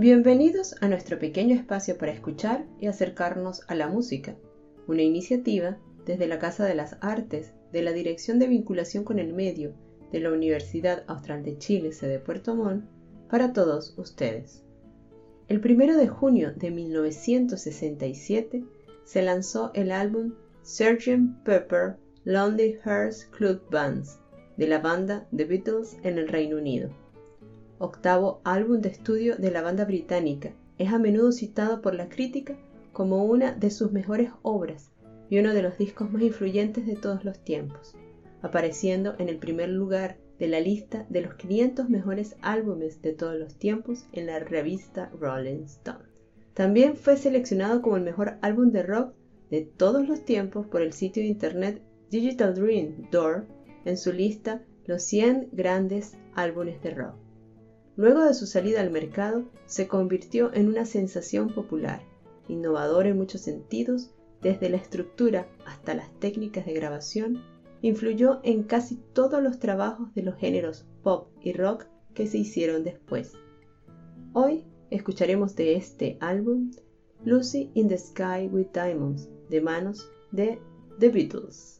Bienvenidos a nuestro pequeño espacio para escuchar y acercarnos a la música, una iniciativa desde la Casa de las Artes de la Dirección de Vinculación con el Medio de la Universidad Austral de Chile, sede Puerto Montt, para todos ustedes. El 1 de junio de 1967 se lanzó el álbum Sgt. Pepper Lonely Hearts Club Bands de la banda The Beatles en el Reino Unido. Octavo álbum de estudio de la banda británica, es a menudo citado por la crítica como una de sus mejores obras y uno de los discos más influyentes de todos los tiempos, apareciendo en el primer lugar de la lista de los 500 mejores álbumes de todos los tiempos en la revista Rolling Stone. También fue seleccionado como el mejor álbum de rock de todos los tiempos por el sitio de internet Digital Dream Door en su lista Los 100 grandes álbumes de rock. Luego de su salida al mercado, se convirtió en una sensación popular, innovador en muchos sentidos, desde la estructura hasta las técnicas de grabación, influyó en casi todos los trabajos de los géneros pop y rock que se hicieron después. Hoy escucharemos de este álbum Lucy in the Sky with Diamonds de manos de The Beatles.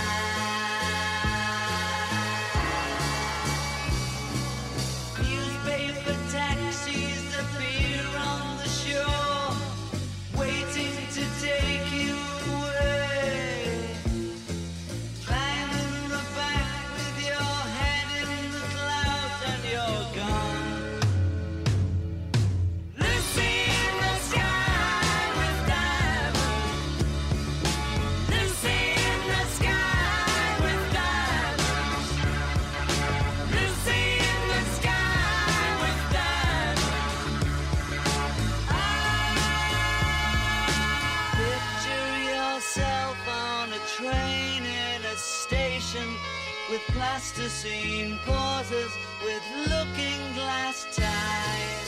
With plasticine pauses with looking glass ties.